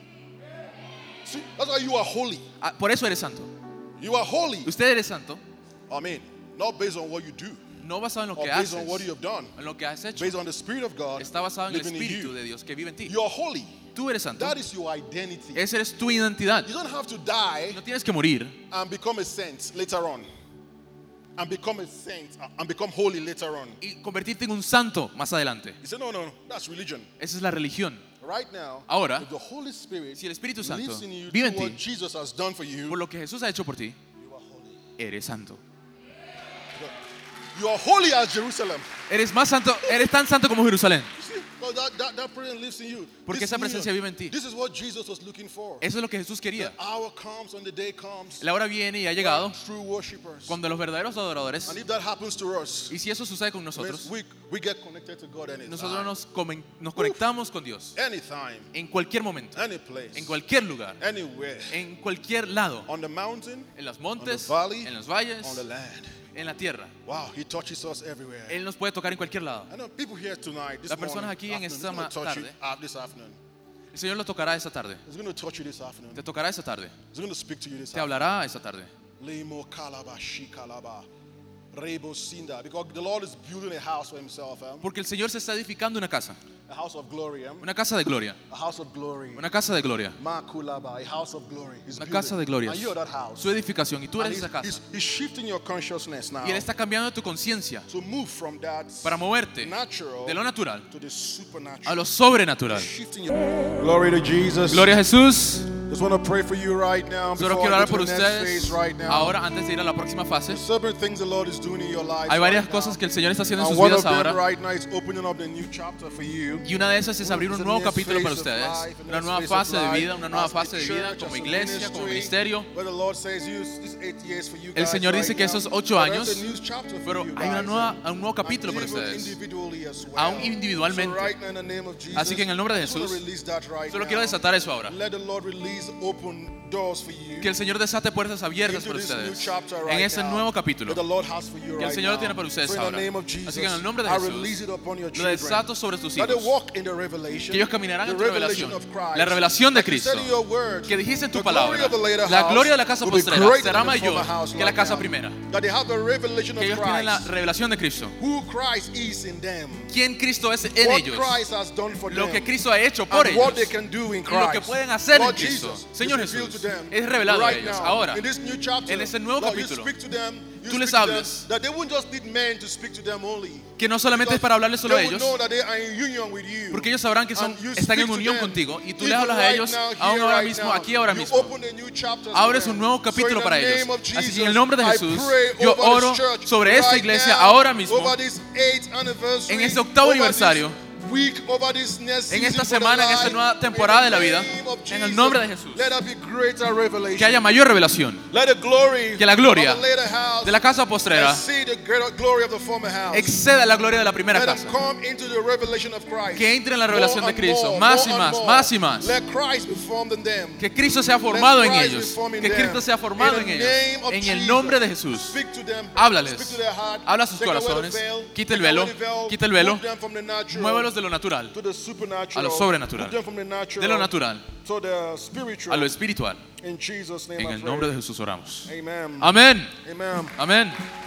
A: See, that's why you are holy.
B: Ah, Por eso eres santo.
A: You are holy.
B: Usted eres santo,
A: I mean, not based on what you do,
B: no basado en lo que
A: based
B: haces,
A: on what you have done,
B: en lo que has hecho.
A: based on the Spirit of God
B: Está basado en el Espíritu
A: you.
B: de Dios que vive en ti.
A: You are holy.
B: Tú eres santo.
A: That is your identity.
B: Esa eres tu identidad.
A: You don't have to die
B: No tienes que morir
A: and become a saint later on, and become a saint and become holy later on.
B: y convertirte en un santo más adelante.
A: You say, no, no, no, that's religion.
B: Esa es la religión.
A: Right now,
B: Ahora,
A: if the Holy Spirit
B: si el Espíritu Santo
A: lives in you
B: vive en ti,
A: what Jesus has done for you,
B: por lo que Jesús ha hecho por ti,
A: you are holy.
B: eres santo.
A: You are holy as Jerusalem.
B: Eres más santo, eres tan santo como Jerusalén. Porque
A: This
B: esa presencia vive en ti.
A: This is what Jesus was looking for.
B: Eso es lo que Jesús
A: The
B: quería.
A: hour comes when the day comes.
B: La hora viene y ha llegado
A: True worshippers.
B: cuando los verdaderos adoradores,
A: And if that happens to us,
B: y si eso sucede con nosotros,
A: we, we get connected to God anytime.
B: nosotros nos, nos conectamos con Dios en cualquier momento, en cualquier lugar, en cualquier lado, en los montes, en los valles,
A: the land.
B: En la tierra.
A: Wow, He touches us everywhere.
B: Él nos puede tocar en cualquier lado.
A: I know people here tonight, this
B: Las personas
A: morning,
B: aquí en esta ma-
A: you
B: tarde.
A: uh, this afternoon.
B: El Señor lo tocará esta tarde.
A: He's going to touch you this afternoon.
B: Te tocará esta tarde.
A: He's going to speak to you this
B: Te
A: afternoon.
B: hablará esta tarde.
A: Lemo kalaba shi kalaba.
B: Porque el Señor se está edificando una casa.
A: A house of glory. eh?
B: Una casa de gloria.
A: A house of glory.
B: Una casa de gloria.
A: Ma kulaba. A house of glory. He's
B: Una casa de gloria. Su edificación. Y tú eres esa casa.
A: he's, he's shifting your consciousness now
B: Y Él está cambiando tu conciencia para moverte de lo natural
A: to the
B: a lo sobrenatural.
A: Shifting your glory to Jesus.
B: Gloria a Jesús.
A: Just want to pray for you right now.
B: Solo quiero orar por ustedes
A: phase right now.
B: ahora antes de ir a la próxima fase. Hay varias cosas que el Señor está haciendo en sus vidas ahora. Y una de esas es abrir un nuevo capítulo para ustedes. Una nueva fase de vida, una nueva fase de vida como iglesia, como ministerio.
A: where the Lord says, "Use these eight years for you
B: El Señor dice que
A: now."
B: esos ocho años, pero hay una nueva- un nuevo capítulo para ustedes.
A: individually as well.
B: Aún individualmente.
A: So right now in the name of Jesus,
B: Así que en el nombre de Jesús, Solo quiero desatar eso ahora. Que el Señor desate puertas abiertas para ustedes. En ese nuevo capítulo que el Señor tiene para ustedes ahora. Así que en el nombre de Jesús, lo desato sobre tus hijos. Que ellos caminarán en tu revelación. La revelación de Cristo. Que dijiste en tu palabra. La gloria de la casa postrera será mayor que la casa primera. Que ellos tienen la revelación de Cristo.
A: who Christ is in them,
B: Quién Cristo es en ellos.
A: Christ has done for
B: Lo
A: them,
B: que Cristo ha hecho por ellos.
A: can do in
B: Y lo que
A: Christ.
B: pueden hacer en
A: Lord
B: Cristo. Señor Jesús, es revelado a ellos. Ahora, en este nuevo capítulo, tú les
A: only.
B: Que no solamente es para hablarles solo a ellos. Porque ellos sabrán que son, están en unión contigo y tú les hablas a ellos aún ahora mismo, aquí ahora mismo. Abres un nuevo capítulo para ellos. Así que en el nombre de Jesús, yo oro sobre esta iglesia ahora mismo, en este octavo aniversario, en esta semana, en esta nueva temporada de la vida, en el nombre de Jesús. Que haya mayor revelación. Que la gloria de la casa postrera exceda la gloria de la primera casa. Que entre en la revelación de Cristo, más y más, más y más. Que Cristo sea formado en ellos. Que. Cristo sea formado en ellos. En el nombre de Jesús. Háblales. Habla a sus corazones. Quita el velo. Quita el velo. Muévelos de lo natural
A: to the supernatural.
B: a lo sobrenatural. De lo natural
A: to the spiritual.
B: a lo espiritual.
A: In Jesus' name
B: En el nombre de Jesús oramos.
A: Amen.
B: Amén.
A: Amen.
B: Amén.